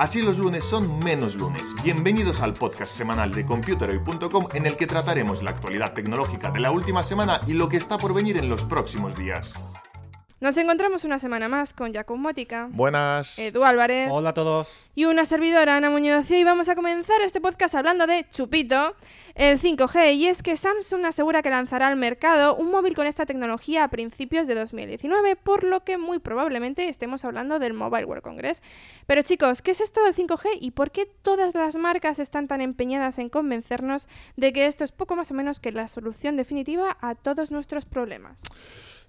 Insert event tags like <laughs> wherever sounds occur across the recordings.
Así los lunes son menos lunes. Bienvenidos al podcast semanal de Computeroy.com en el que trataremos la actualidad tecnológica de la última semana y lo que está por venir en los próximos días. Nos encontramos una semana más con Jacob Mótica, Buenas. Edu Álvarez Hola a todos. y una servidora, Ana Muñoz. Y hoy vamos a comenzar este podcast hablando de Chupito, el 5G. Y es que Samsung asegura que lanzará al mercado un móvil con esta tecnología a principios de 2019, por lo que muy probablemente estemos hablando del Mobile World Congress. Pero chicos, ¿qué es esto del 5G y por qué todas las marcas están tan empeñadas en convencernos de que esto es poco más o menos que la solución definitiva a todos nuestros problemas?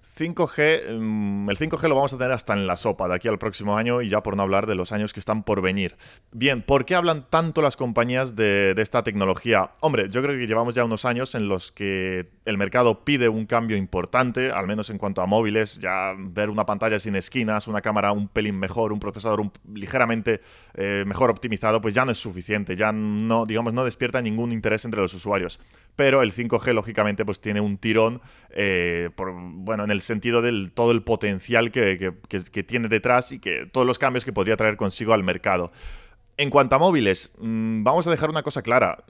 5G, mm, el 5G lo vamos a tener hasta en la sopa de aquí al próximo año y ya por no hablar de los años que están por venir. Bien, ¿por qué hablan tanto las compañías de, esta tecnología? Hombre, yo creo que llevamos ya unos años en los que el mercado pide un cambio importante, al menos en cuanto a móviles, ya ver una pantalla sin esquinas, una cámara un pelín mejor, un procesador ligeramente eh, mejor optimizado, pues ya no es suficiente, ya no, digamos, no despierta ningún interés entre los usuarios. Pero el 5G, lógicamente, pues tiene un tirón, eh, bueno, en el sentido del todo el potencial que, que- tiene detrás y que todos los cambios que podría traer consigo al mercado. En cuanto a móviles, mm, vamos a dejar una cosa clara.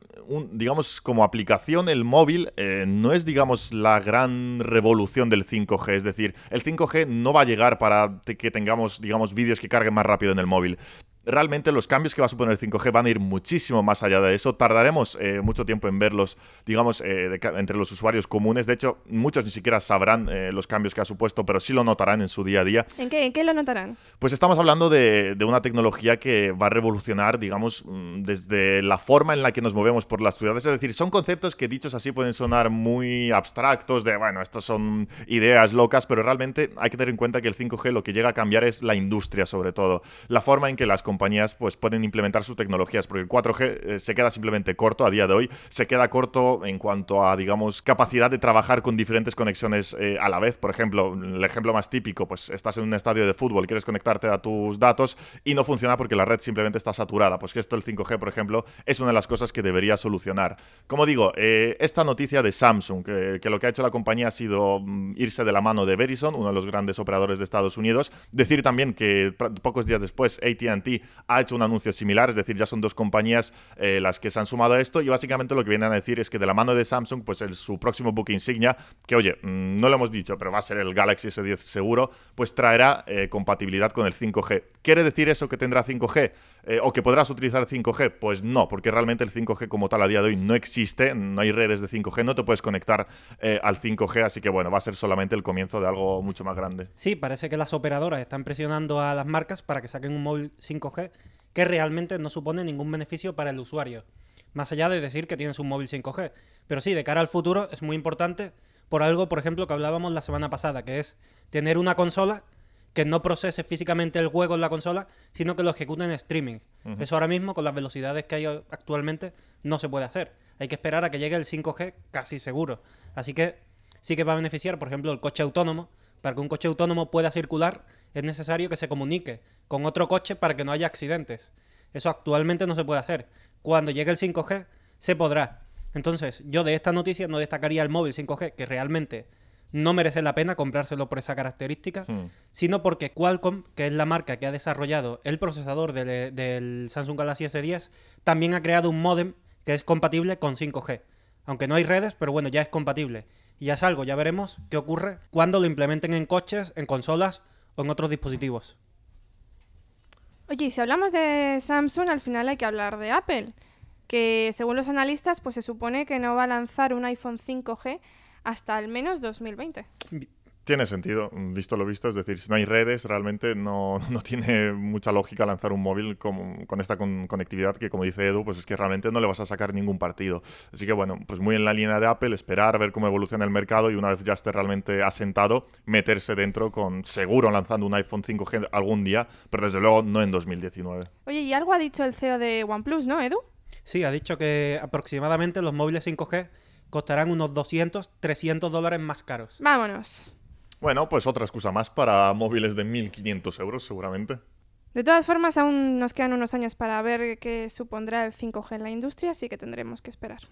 Digamos, como aplicación, el móvil eh, no es, digamos, la gran revolución del 5G. Es decir, el 5G no va a llegar para que tengamos, digamos, vídeos que carguen más rápido en el móvil. Realmente los cambios que va a suponer el 5G van a ir muchísimo más allá de eso. Tardaremos eh, mucho tiempo en verlos, digamos, eh, de entre los usuarios comunes. De hecho, muchos ni siquiera sabrán eh, los cambios que ha supuesto, pero sí lo notarán en su día a día. ¿En qué, en qué lo notarán? Pues estamos hablando de, de una tecnología que va a revolucionar, digamos, mm, desde la forma en la que nos movemos por las ciudades. Es decir, son conceptos que dichos así pueden sonar muy abstractos, de, bueno, estos son ideas locas, pero realmente hay que tener en cuenta que el 5G lo que llega a cambiar es la industria, sobre todo. La forma en que las compañías pues, pueden implementar sus tecnologías, porque el 4G eh, se queda simplemente corto a día de hoy, se queda corto en cuanto a, digamos, capacidad de trabajar con diferentes conexiones eh, a la vez. Por ejemplo, el ejemplo más típico, pues estás en un estadio de fútbol, quieres conectarte a tus datos y no funciona porque la red simplemente está saturada. Pues que esto, el 5G, por ejemplo, es una de las cosas que debería solucionar. Como digo, eh, esta noticia de Samsung, que, que lo que ha hecho la compañía ha sido mm, irse de la mano de Verizon, uno de los grandes operadores de Estados Unidos, decir también que pocos días después ATT ha hecho un anuncio similar, es decir, ya son dos compañías eh, las que se han sumado a esto y básicamente lo que vienen a decir es que de la mano de Samsung, pues el, su próximo book insignia, que oye, mm, no lo hemos dicho, pero va a ser el Galaxy S10 seguro, pues traerá eh, compatibilidad con el 5G. ¿Quiere decir eso que tendrá 5G? Eh, ¿O que podrás utilizar 5G? Pues no, porque realmente el 5G como tal a día de hoy no existe, no hay redes de 5G, no te puedes conectar eh, al 5G, así que bueno, va a ser solamente el comienzo de algo mucho más grande. Sí, parece que las operadoras están presionando a las marcas para que saquen un móvil 5G que realmente no supone ningún beneficio para el usuario. Más allá de decir que tienes un móvil 5G. Pero sí, de cara al futuro es muy importante por algo, por ejemplo, que hablábamos la semana pasada, que es tener una consola que no procese físicamente el juego en la consola, sino que lo ejecute en streaming. Eso ahora mismo, con las velocidades que hay actualmente, no se puede hacer. Hay que esperar a que llegue el 5G casi seguro. Así que sí que va a beneficiar, por ejemplo, el coche autónomo. Para que un coche autónomo pueda circular, es necesario que se comunique con otro coche para que no haya accidentes. Eso actualmente no se puede hacer. Cuando llegue el 5G, se podrá. Entonces, yo de esta noticia no destacaría el móvil 5G, que realmente no merece la pena comprárselo por esa característica, Hmm. sino porque Qualcomm, que es la marca que ha desarrollado el procesador del, del Samsung Galaxy S10, también ha creado un módem que es compatible con 5G. Aunque no hay redes, pero bueno, ya es compatible. Y ya es algo, ya veremos qué ocurre cuando lo implementen en coches, en consolas o en otros dispositivos. Oye, y si hablamos de Samsung, al final hay que hablar de Apple, que según los analistas, pues se supone que no va a lanzar un iPhone 5G hasta al menos 2020. Tiene sentido, visto lo visto, es decir, si no hay redes, realmente no, <laughs> no tiene mucha lógica lanzar un móvil con, con esta con- conectividad que, como dice Edu, pues es que realmente no le vas a sacar ningún partido. Así que bueno, pues muy en la línea de Apple, esperar, ver cómo evoluciona el mercado y una vez ya esté realmente asentado, meterse dentro con seguro lanzando un iPhone 5G algún día, pero desde luego no en 2019. Oye, y algo ha dicho el CEO de OnePlus, ¿no, Edu? Sí, ha dicho que aproximadamente los móviles 5G costarán unos 200, 300 dólares más caros. Vámonos. Bueno, pues otra excusa más para móviles de 1.500 euros seguramente. De todas formas, aún nos quedan unos años para ver qué supondrá el 5G en la industria, así que tendremos que esperar.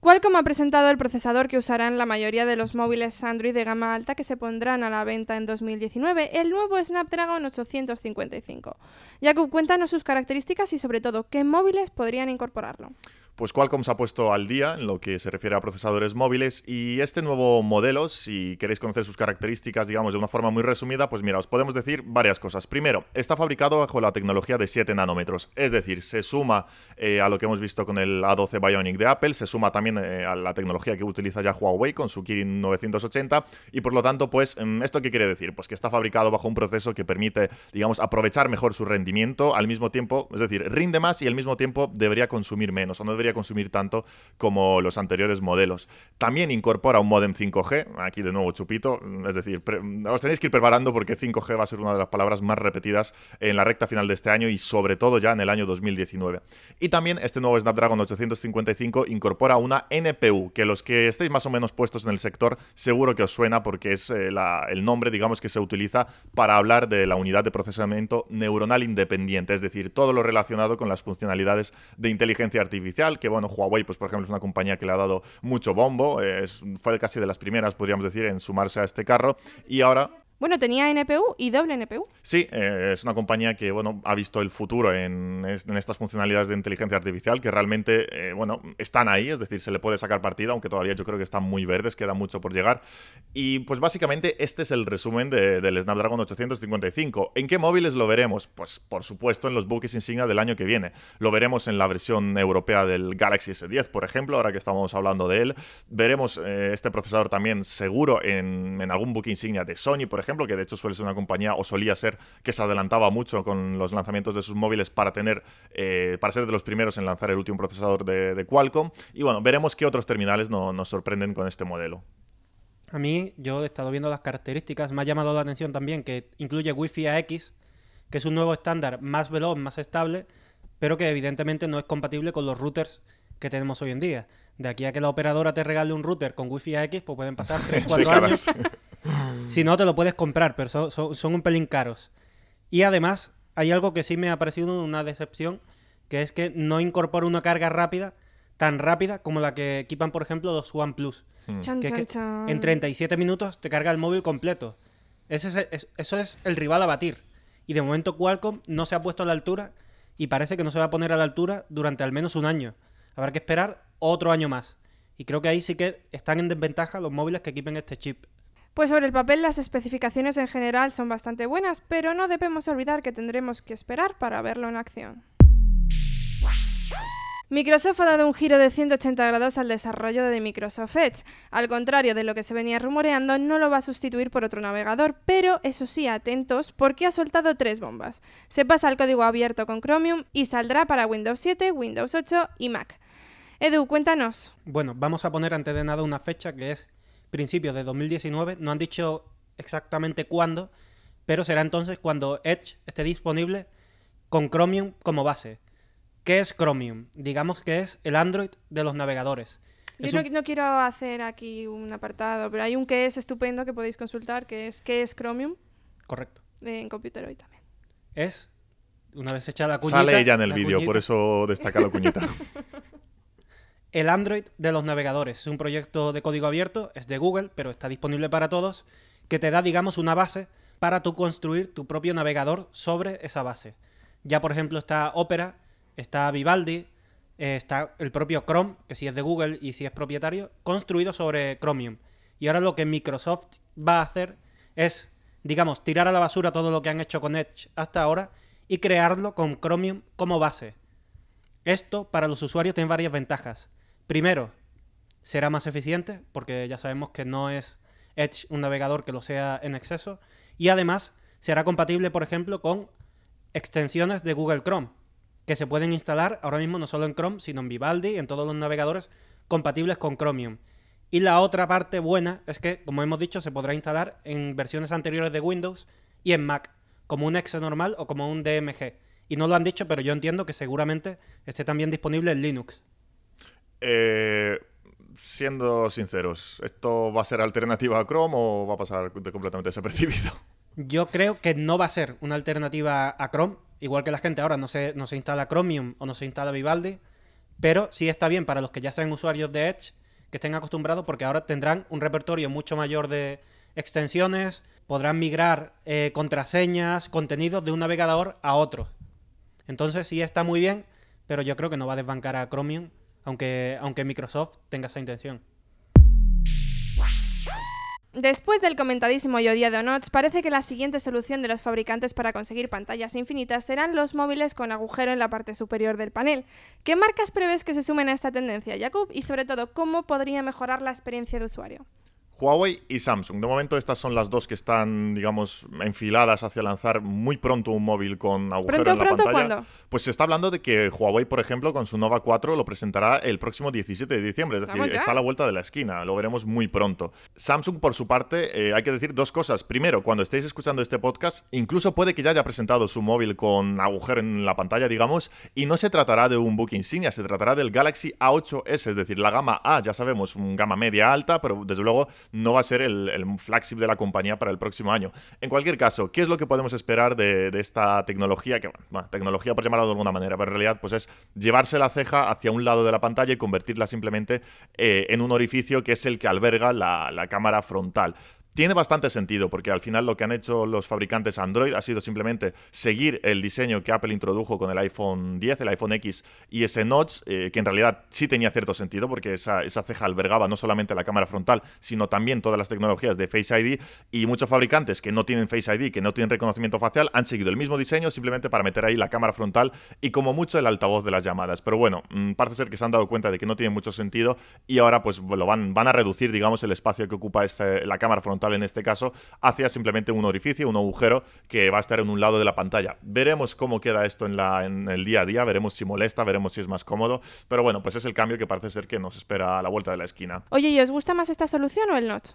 Qualcomm ha presentado el procesador que usarán la mayoría de los móviles Android de gama alta que se pondrán a la venta en 2019, el nuevo Snapdragon 855. Jakub, cuéntanos sus características y sobre todo qué móviles podrían incorporarlo. Pues Qualcomm se ha puesto al día en lo que se refiere a procesadores móviles y este nuevo modelo, si queréis conocer sus características, digamos, de una forma muy resumida, pues mira, os podemos decir varias cosas. Primero, está fabricado bajo la tecnología de 7 nanómetros, es decir, se suma eh, a lo que hemos visto con el A12 Bionic de Apple, se suma también eh, a la tecnología que utiliza ya Huawei con su Kirin 980 y por lo tanto, pues, mm, ¿esto qué quiere decir? Pues que está fabricado bajo un proceso que permite, digamos, aprovechar mejor su rendimiento al mismo tiempo, es decir, rinde más y al mismo tiempo debería consumir menos o no debería consumir tanto como los anteriores modelos. También incorpora un modem 5G, aquí de nuevo chupito, es decir, os tenéis que ir preparando porque 5G va a ser una de las palabras más repetidas en la recta final de este año y sobre todo ya en el año 2019. Y también este nuevo Snapdragon 855 incorpora una NPU, que los que estéis más o menos puestos en el sector seguro que os suena porque es eh, el nombre, digamos, que se utiliza para hablar de la unidad de procesamiento neuronal independiente, es decir, todo lo relacionado con las funcionalidades de inteligencia artificial, que bueno, Huawei, pues por ejemplo, es una compañía que le ha dado mucho bombo, es- fue casi de las primeras, podríamos decir, en sumarse a este carro, y ahora Bueno, tenía NPU y doble NPU. Sí, eh, es una compañía que bueno, ha visto el futuro en, es- en estas funcionalidades de inteligencia artificial que realmente eh, bueno, están ahí, es decir, se le puede sacar partido, aunque todavía yo creo que están muy verdes, queda mucho por llegar. Y pues básicamente este es el resumen de- del Snapdragon 855. ¿En qué móviles lo veremos? Pues por supuesto en los buques insignia del año que viene. Lo veremos en la versión europea del Galaxy S10, por ejemplo, ahora que estamos hablando de él. Veremos eh, este procesador también seguro en, en algún buque insignia de Sony, por ejemplo, que de hecho suele ser una compañía o solía ser que se adelantaba mucho con los lanzamientos de sus móviles para tener, eh, para ser de los primeros en lanzar el último procesador de, de Qualcomm. Y bueno, veremos qué otros terminales no- nos sorprenden con este modelo. A mí, yo he estado viendo las características, me ha llamado la atención también que incluye Wi-Fi AX, que es un nuevo estándar más veloz, más estable, pero que evidentemente no es compatible con los routers que tenemos hoy en día. De aquí a que la operadora te regale un router con Wi-Fi AX, pues pueden pasar 3-4 <laughs> años. <laughs> Si no, te lo puedes comprar, pero son, son- son un pelín caros. Y además, hay algo que sí me ha parecido una decepción, que es que no incorpora una carga rápida, tan rápida como la que equipan, por ejemplo, los OnePlus. Chan, Que es chan, que chan. en 37 minutos te carga el móvil completo. Ese es el- es- eso es el rival a batir. Y de momento Qualcomm no se ha puesto a la altura y parece que no se va a poner a la altura durante al menos un año. Habrá que esperar otro año más. Y creo que ahí sí que están en desventaja los móviles que equipen este chip. Pues sobre el papel las especificaciones en general son bastante buenas, pero no debemos olvidar que tendremos que esperar para verlo en acción. Microsoft ha dado un giro de 180 grados al desarrollo de Microsoft Edge. Al contrario de lo que se venía rumoreando, no lo va a sustituir por otro navegador, pero eso sí, atentos, porque ha soltado tres bombas. Se pasa al código abierto con Chromium y saldrá para Windows 7, Windows 8 y Mac. Edu, cuéntanos. Bueno, vamos a poner antes de nada una fecha que es principios de 2019. No han dicho exactamente cuándo, pero será entonces cuando Edge esté disponible con Chromium como base. ¿Qué es Chromium? Digamos que es el Android de los navegadores. Es Yo un- no, no quiero hacer aquí un apartado, pero hay un que es estupendo que podéis consultar, que es ¿qué es Chromium? Correcto. eh, en Computer hoy también. Es, una vez hecha la cuñita... Sale ella en el vídeo, por eso destaca la cuñita. <laughs> El Android de los navegadores. Es un proyecto de código abierto, es de Google, pero está disponible para todos, que te da, digamos, una base para tú construir tu propio navegador sobre esa base. Ya, por ejemplo, está Opera, está Vivaldi, eh, está el propio Chrome, que sí es de Google y sí es propietario, construido sobre Chromium. Y ahora lo que Microsoft va a hacer es digamos, tirar a la basura todo lo que han hecho con Edge hasta ahora y crearlo con Chromium como base. Esto para los usuarios tiene varias ventajas. Primero, será más eficiente, porque ya sabemos que no es Edge un navegador que lo sea en exceso. Y además, será compatible, por ejemplo, con extensiones de Google Chrome, que se pueden instalar ahora mismo no solo en Chrome, sino en Vivaldi, en todos los navegadores compatibles con Chromium. Y la otra parte buena es que, como hemos dicho, se podrá instalar en versiones anteriores de Windows y en Mac, como un exe normal o como un DMG. Y no lo han dicho, pero yo entiendo que seguramente esté también disponible en Linux. Eh, siendo sinceros, ¿esto va a ser alternativa a Chrome o va a pasar completamente desapercibido? <laughs> Yo creo que no va a ser una alternativa a Chrome, igual que la gente ahora no se, no se instala Chromium o no se instala Vivaldi, pero sí está bien para los que ya sean usuarios de Edge, que estén acostumbrados, porque ahora tendrán un repertorio mucho mayor de extensiones, podrán migrar eh, contraseñas, contenidos de un navegador a otro. Entonces sí está muy bien, pero yo creo que no va a desbancar a Chromium, aunque, aunque Microsoft tenga esa intención. Después del comentadísimo y odiado Notch, parece que la siguiente solución de los fabricantes para conseguir pantallas infinitas serán los móviles con agujero en la parte superior del panel. ¿Qué marcas prevés que se sumen a esta tendencia, Jakub? Y sobre todo, ¿cómo podría mejorar la experiencia de usuario? Huawei y Samsung. De momento estas son las dos que están, digamos, enfiladas hacia lanzar muy pronto un móvil con agujero ¿Pronto, en la pronto, pantalla. cuándo? Pues se está hablando de que Huawei, por ejemplo, con su Nova 4 lo presentará el próximo 17 de diciembre, es decir, está a la vuelta de la esquina, lo veremos muy pronto. Samsung, por su parte, eh, hay que decir dos cosas. Primero, cuando estéis escuchando este podcast, incluso puede que ya haya presentado su móvil con agujero en la pantalla, digamos, y no se tratará de un book insignia, se tratará del Galaxy A8S, es decir, la gama A, ya sabemos, un gama media alta, pero desde luego no va a ser el, el flagship de la compañía para el próximo año. En cualquier caso, ¿qué es lo que podemos esperar de, esta tecnología? Que, bueno, tecnología por llamarlo de alguna manera, pero en realidad pues es llevarse la ceja hacia un lado de la pantalla y convertirla simplemente eh, en un orificio que es el que alberga la, la cámara frontal. Tiene bastante sentido porque al final lo que han hecho los fabricantes Android ha sido simplemente seguir el diseño que Apple introdujo con el iPhone 10, el iPhone X y ese notch, eh, que en realidad sí tenía cierto sentido porque esa, ceja albergaba no solamente la cámara frontal, sino también todas las tecnologías de Face ID y muchos fabricantes que no tienen Face ID, que no tienen reconocimiento facial, han seguido el mismo diseño simplemente para meter ahí la cámara frontal y como mucho el altavoz de las llamadas. Pero bueno, mmm, parece ser que se han dado cuenta de que no tiene mucho sentido y ahora pues lo van, van a reducir, digamos, el espacio que ocupa la cámara frontal en este caso hacia simplemente un orificio, un agujero que va a estar en un lado de la pantalla. Veremos cómo queda esto en, la, en el día a día, veremos si molesta, veremos si es más cómodo, pero bueno, pues es el cambio que parece ser que nos espera a la vuelta de la esquina. Oye, ¿y os gusta más esta solución o el notch?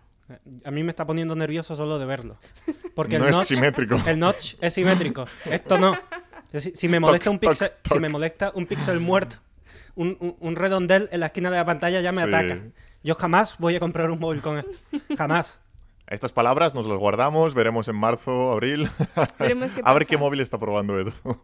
A mí me está poniendo nervioso solo de verlo. <laughs> Porque no el es notch, simétrico. El notch es simétrico. Esto no. Si, si me molesta un píxel, si me molesta un píxel muerto, un, un, un, redondel en la esquina de la pantalla ya me Sí. ataca. Yo jamás voy a comprar un móvil con esto. <laughs> Jamás. Estas palabras nos las guardamos, veremos en marzo, abril. <laughs> Veremos qué a ver qué móvil está probando Edu. <laughs>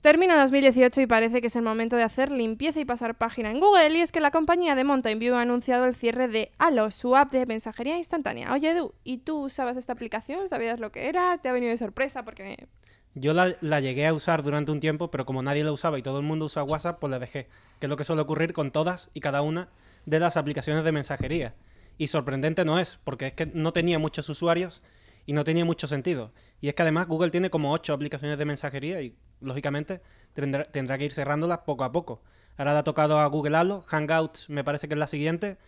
Termina 2018 y parece que es el momento de hacer limpieza y pasar página en Google. Y es que la compañía de Mountain View ha anunciado el cierre de Halo, su app de mensajería instantánea. Oye, Edu, ¿y tú usabas esta aplicación? ¿Sabías lo que era? ¿Te ha venido de sorpresa? Porque Yo la, la llegué a usar durante un tiempo, pero como nadie la usaba y todo el mundo usa WhatsApp, pues la dejé. Que es lo que suele ocurrir con todas y cada una de las aplicaciones de mensajería. Y sorprendente no es, porque es que no tenía muchos usuarios y no tenía mucho sentido. Y es que además Google tiene como ocho aplicaciones de mensajería y lógicamente tendrá, tendrá que ir cerrándolas poco a poco. Ahora le ha tocado a Google Halo, Hangouts me parece que es la siguiente,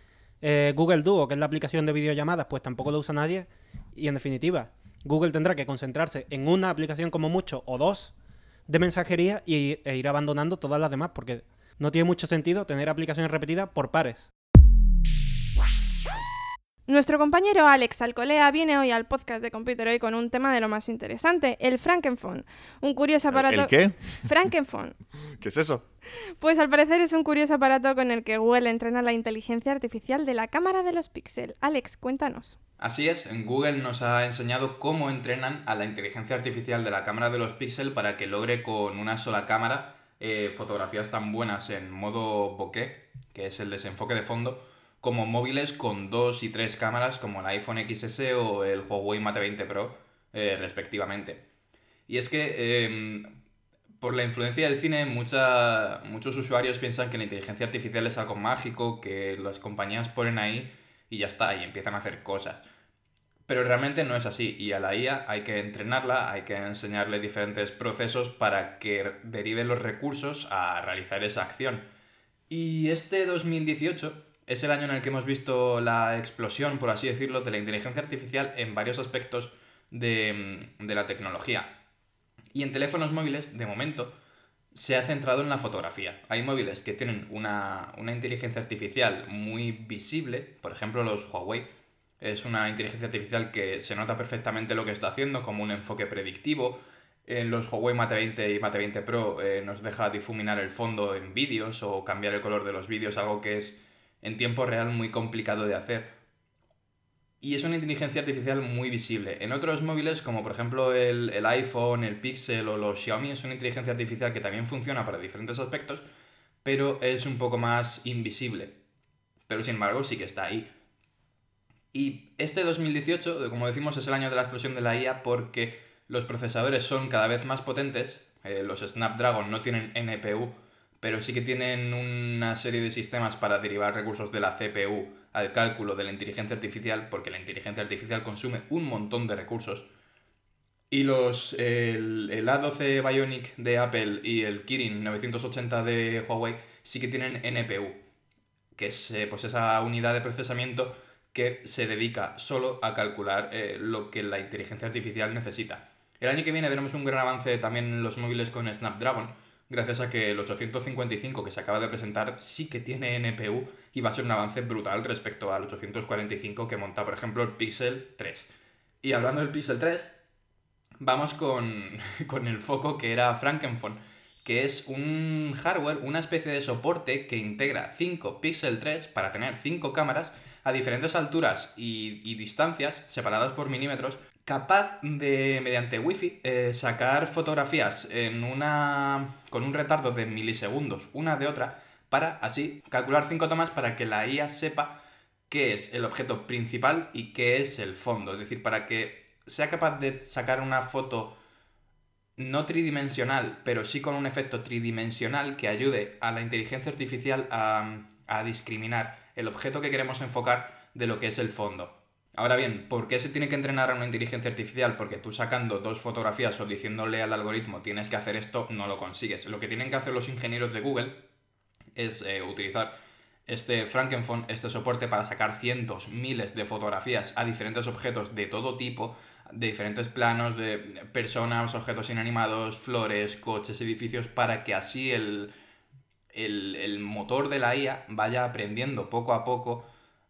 eh, Google Duo, que es la aplicación de videollamadas, pues tampoco lo usa nadie. Y en definitiva, Google tendrá que concentrarse en una aplicación como mucho o dos de mensajería e ir abandonando todas las demás, porque no tiene mucho sentido tener aplicaciones repetidas por pares. Nuestro compañero Alex Alcolea viene hoy al podcast de Computer Hoy con un tema de lo más interesante, el Frankenphone. Un curioso aparato... ¿El qué? Frankenphone. <laughs> ¿Qué es eso? Pues al parecer es un curioso aparato con el que Google entrena la inteligencia artificial de la cámara de los píxeles. Alex, cuéntanos. Así es, en Google nos ha enseñado cómo entrenan a la inteligencia artificial de la cámara de los píxeles para que logre con una sola cámara eh, fotografías tan buenas en modo bokeh, que es el desenfoque de fondo, como móviles con dos y tres cámaras como el iPhone XS o el Huawei Mate 20 Pro, eh, respectivamente. Y es que eh, por la influencia del cine, muchos usuarios piensan que la inteligencia artificial es algo mágico, que las compañías ponen ahí y ya está, y empiezan a hacer cosas. Pero realmente no es así y a la IA hay que entrenarla, hay que enseñarle diferentes procesos para que derive los recursos a realizar esa acción. Y este 2018 es el año en el que hemos visto la explosión, por así decirlo, de la inteligencia artificial en varios aspectos de, de la tecnología. Y en teléfonos móviles, de momento, se ha centrado en la fotografía. Hay móviles que tienen una, una, inteligencia artificial muy visible, por ejemplo los Huawei. Es una inteligencia artificial que se nota perfectamente lo que está haciendo, como un enfoque predictivo. En los Huawei Mate 20 y Mate 20 Pro eh, nos deja difuminar el fondo en vídeos o cambiar el color de los vídeos, algo que es en tiempo real muy complicado de hacer y es una inteligencia artificial muy visible. En otros móviles, como por ejemplo el, iPhone, el Pixel o los Xiaomi, es una inteligencia artificial que también funciona para diferentes aspectos, pero es un poco más invisible. Pero sin embargo, sí que está ahí. Y este 2018, como decimos, es el año de la explosión de la IA porque los procesadores son cada vez más potentes. Eh, los Snapdragon no tienen NPU, pero sí que tienen una serie de sistemas para derivar recursos de la CPU al cálculo de la inteligencia artificial, porque la inteligencia artificial consume un montón de recursos. Y los, el, A12 Bionic de Apple y el Kirin 980 de Huawei sí que tienen NPU, que es eh, pues esa unidad de procesamiento que se dedica solo a calcular eh, lo que la inteligencia artificial necesita. El año que viene veremos un gran avance también en los móviles con Snapdragon, gracias a que el 855 que se acaba de presentar sí que tiene NPU y va a ser un avance brutal respecto al 845 que monta, por ejemplo, el Pixel 3. Y hablando del Pixel 3, vamos con, <laughs> con el foco que era Frankenphone, que es un hardware, una especie de soporte que integra 5 Pixel 3 para tener 5 cámaras a diferentes alturas y, y distancias separadas por milímetros capaz de, mediante Wi-Fi, eh, sacar fotografías en una, con un retardo de milisegundos una de otra, para así calcular cinco tomas para que la IA sepa qué es el objeto principal y qué es el fondo. Es decir, para que sea capaz de sacar una foto no tridimensional, pero sí con un efecto tridimensional que ayude a la inteligencia artificial a, a discriminar el objeto que queremos enfocar de lo que es el fondo. Ahora bien, ¿por qué se tiene que entrenar a una inteligencia artificial? Porque tú sacando dos fotografías o diciéndole al algoritmo tienes que hacer esto, no lo consigues. Lo que tienen que hacer los ingenieros de Google es eh, utilizar este Frankenphone, este soporte para sacar cientos, miles de fotografías a diferentes objetos de todo tipo, de diferentes planos, de personas, objetos inanimados, flores, coches, edificios, para que así el, el, el motor de la IA vaya aprendiendo poco a poco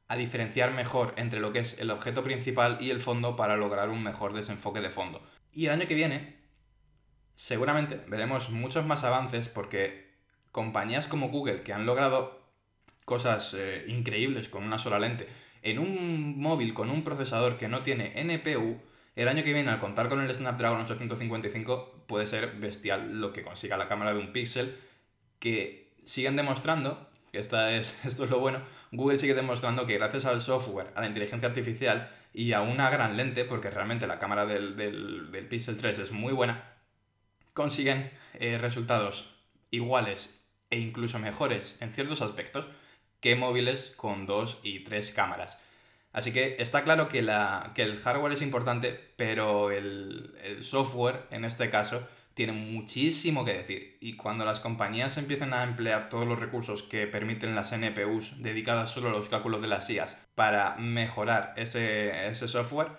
a diferenciar mejor entre lo que es el objeto principal y el fondo para lograr un mejor desenfoque de fondo. Y el año que viene, seguramente veremos muchos más avances porque compañías como Google que han logrado cosas eh, increíbles con una sola lente en un móvil con un procesador que no tiene NPU, el año que viene al contar con el Snapdragon 855 puede ser bestial lo que consiga la cámara de un píxel que siguen demostrando que esta es, <laughs> esto es lo bueno, Google sigue demostrando que gracias al software, a la inteligencia artificial y a una gran lente, porque realmente la cámara del, del, Pixel 3 es muy buena, consiguen eh, resultados iguales e incluso mejores en ciertos aspectos que móviles con dos y tres cámaras. Así que está claro que, la, que el hardware es importante, pero el, el software, en este caso, tiene muchísimo que decir. Y cuando las compañías empiecen a emplear todos los recursos que permiten las NPUs dedicadas solo a los cálculos de las IAS para mejorar ese, software,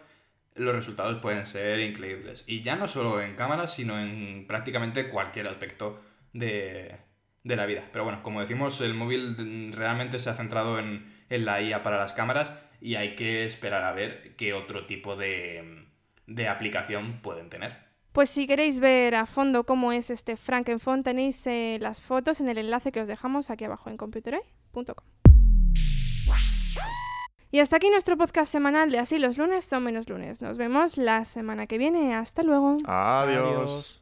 los resultados pueden ser increíbles. Y ya no solo en cámaras, sino en prácticamente cualquier aspecto de, la vida. Pero bueno, como decimos, el móvil realmente se ha centrado en, en la IA para las cámaras y hay que esperar a ver qué otro tipo de, de aplicación pueden tener. Pues si queréis ver a fondo cómo es este Frankenfont, tenéis eh, las fotos en el enlace que os dejamos aquí abajo en computeray.com. Y hasta aquí nuestro podcast semanal de Así los lunes son menos lunes. Nos vemos la semana que viene. Hasta luego. Adiós.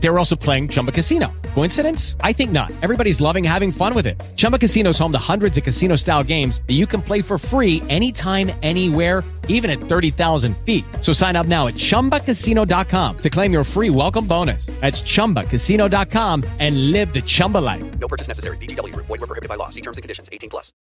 They were also playing Chumba Casino. Coincidence? I think not. Everybody's loving having fun with it. Chumba Casino is home to hundreds of casino style games that you can play for free anytime, anywhere, even at 30,000 feet. So sign up now at chumbacasino.com to claim your free welcome bonus. That's chumbacasino.com and live the Chumba life. No purchase necessary. Group. Void were prohibited by law. See terms and conditions. 18 plus.